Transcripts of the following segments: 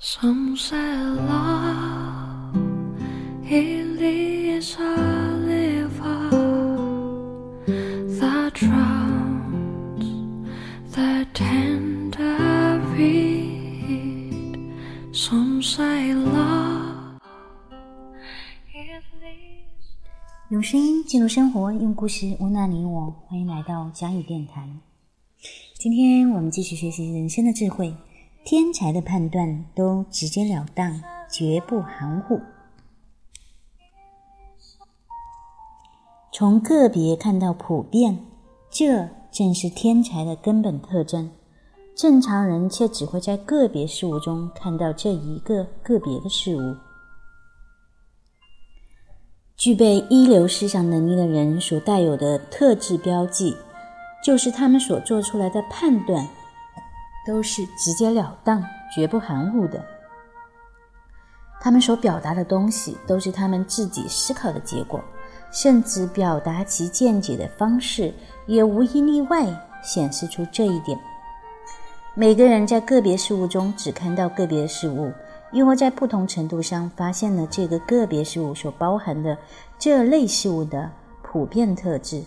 Some say love 用声音记录生活，用故事温暖你我。欢迎来到佳语电台。今天我们继续学习人生的智慧。天才的判断都直截了当，绝不含糊。从个别看到普遍，这正是天才的根本特征。正常人却只会在个别事物中看到这一个个别的事物。具备一流思想能力的人所带有的特质标记，就是他们所做出来的判断。都是直截了当、绝不含糊的。他们所表达的东西都是他们自己思考的结果，甚至表达其见解的方式也无一例外显示出这一点。每个人在个别事物中只看到个别事物，因为在不同程度上发现了这个个别事物所包含的这类事物的普遍特质，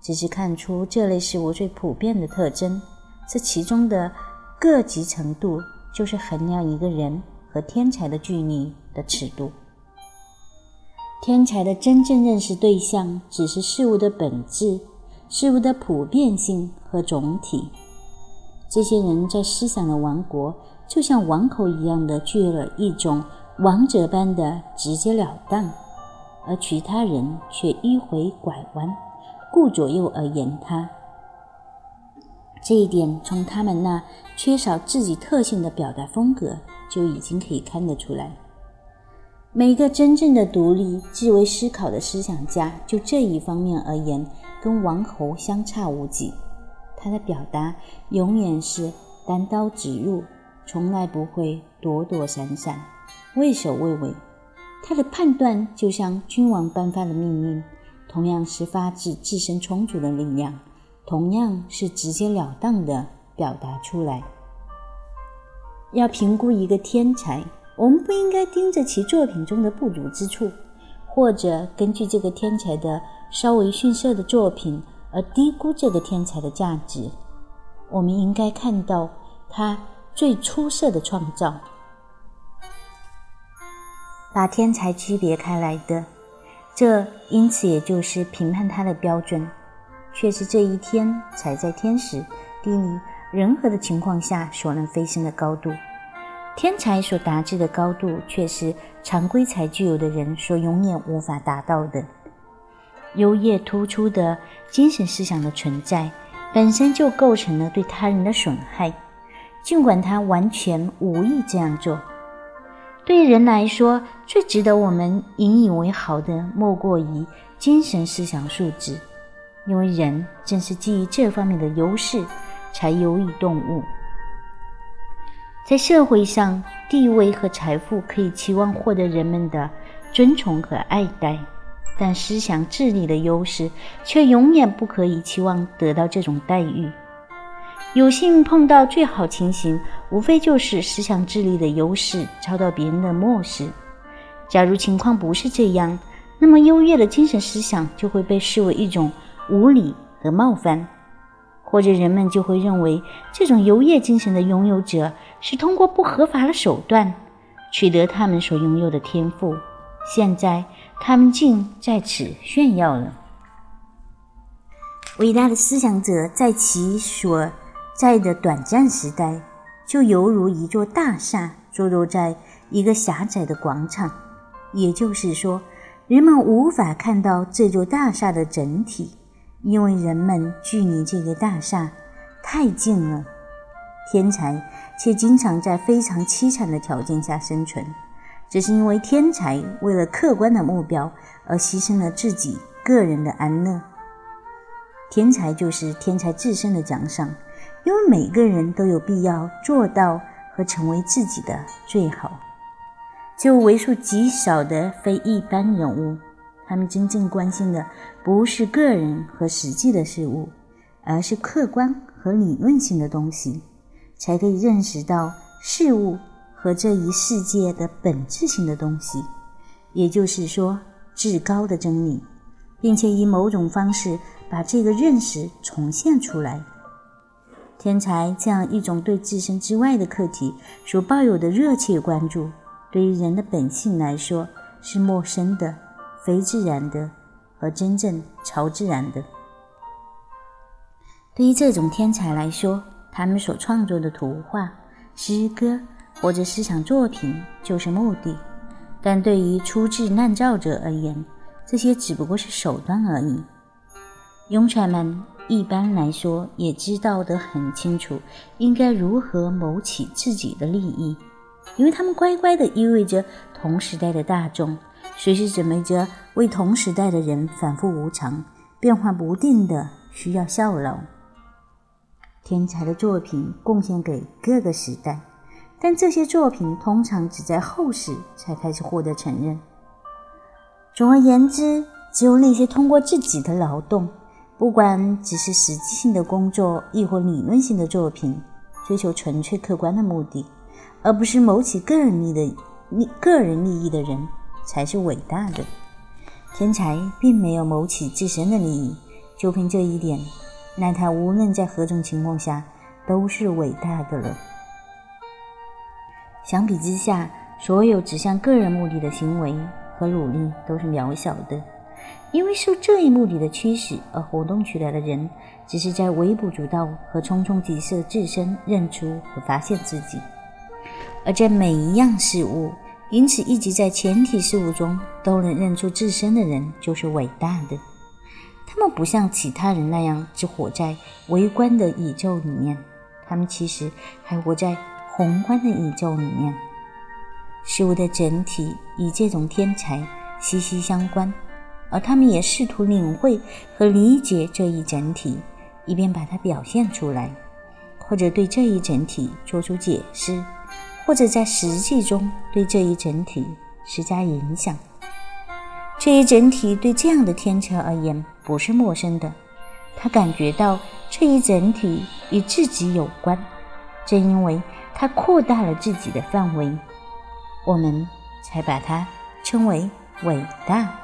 只是看出这类事物最普遍的特征，这其中的。各级程度就是衡量一个人和天才的距离的尺度。天才的真正认识对象只是事物的本质、事物的普遍性和总体。这些人在思想的王国，就像王口一样的具有了一种王者般的直截了当，而其他人却迂回拐弯，顾左右而言他。这一点从他们那缺少自己特性的表达风格就已经可以看得出来。每个真正的独立、自为思考的思想家，就这一方面而言，跟王侯相差无几。他的表达永远是单刀直入，从来不会躲躲闪闪、畏首畏尾。他的判断就像君王颁发的命令，同样是发自自身充足的力量。同样是直截了当的表达出来。要评估一个天才，我们不应该盯着其作品中的不足之处，或者根据这个天才的稍微逊色的作品而低估这个天才的价值。我们应该看到他最出色的创造，把天才区别开来的，这因此也就是评判他的标准。却是这一天才在天时、地利、人和的情况下所能飞升的高度。天才所达至的高度，却是常规才具有的人所永远无法达到的。优越突出的精神思想的存在，本身就构成了对他人的损害，尽管他完全无意这样做。对人来说，最值得我们引以为豪的，莫过于精神思想素质。因为人正是基于这方面的优势，才优于动物。在社会上，地位和财富可以期望获得人们的尊崇和爱戴，但思想智力的优势却永远不可以期望得到这种待遇。有幸碰到最好情形，无非就是思想智力的优势遭到别人的漠视。假如情况不是这样，那么优越的精神思想就会被视为一种。无理和冒犯，或者人们就会认为这种游业精神的拥有者是通过不合法的手段取得他们所拥有的天赋。现在他们竟在此炫耀了。伟大的思想者在其所在的短暂时代，就犹如一座大厦坐落在一个狭窄的广场，也就是说，人们无法看到这座大厦的整体。因为人们距离这个大厦太近了，天才却经常在非常凄惨的条件下生存，这是因为天才为了客观的目标而牺牲了自己个人的安乐。天才就是天才自身的奖赏，因为每个人都有必要做到和成为自己的最好。就为数极少的非一般人物。他们真正关心的不是个人和实际的事物，而是客观和理论性的东西，才可以认识到事物和这一世界的本质性的东西，也就是说，至高的真理，并且以某种方式把这个认识重现出来。天才这样一种对自身之外的课题所抱有的热切关注，对于人的本性来说是陌生的、非自然的和真正超自然的。对于这种天才来说，他们所创作的图画、诗歌或者思想作品就是目的；但对于初至难造者而言，这些只不过是手段而已。庸才们。一般来说，也知道得很清楚，应该如何谋取自己的利益，因为他们乖乖地依偎着同时代的大众，随时准备着为同时代的人反复无常、变化不定的需要效劳。天才的作品贡献给各个时代，但这些作品通常只在后世才开始获得承认。总而言之，只有那些通过自己的劳动。不管只是实际性的工作，亦或理论性的作品，追求纯粹客观的目的，而不是谋取个人利的利个人利益的人，才是伟大的。天才并没有谋取自身的利益，就凭这一点，那他无论在何种情况下都是伟大的了。相比之下，所有指向个人目的的行为和努力都是渺小的。因为受这一目的的驱使而活动起来的人，只是在微不足道和匆匆即逝自身认出和发现自己；而在每一样事物，因此一直在前体事物中都能认出自身的人，就是伟大的。他们不像其他人那样只活在微观的宇宙里面，他们其实还活在宏观的宇宙里面。事物的整体与这种天才息息相关。而他们也试图领会和理解这一整体，以便把它表现出来，或者对这一整体做出解释，或者在实际中对这一整体施加影响。这一整体对这样的天才而言不是陌生的，他感觉到这一整体与自己有关，正因为它扩大了自己的范围，我们才把它称为伟大。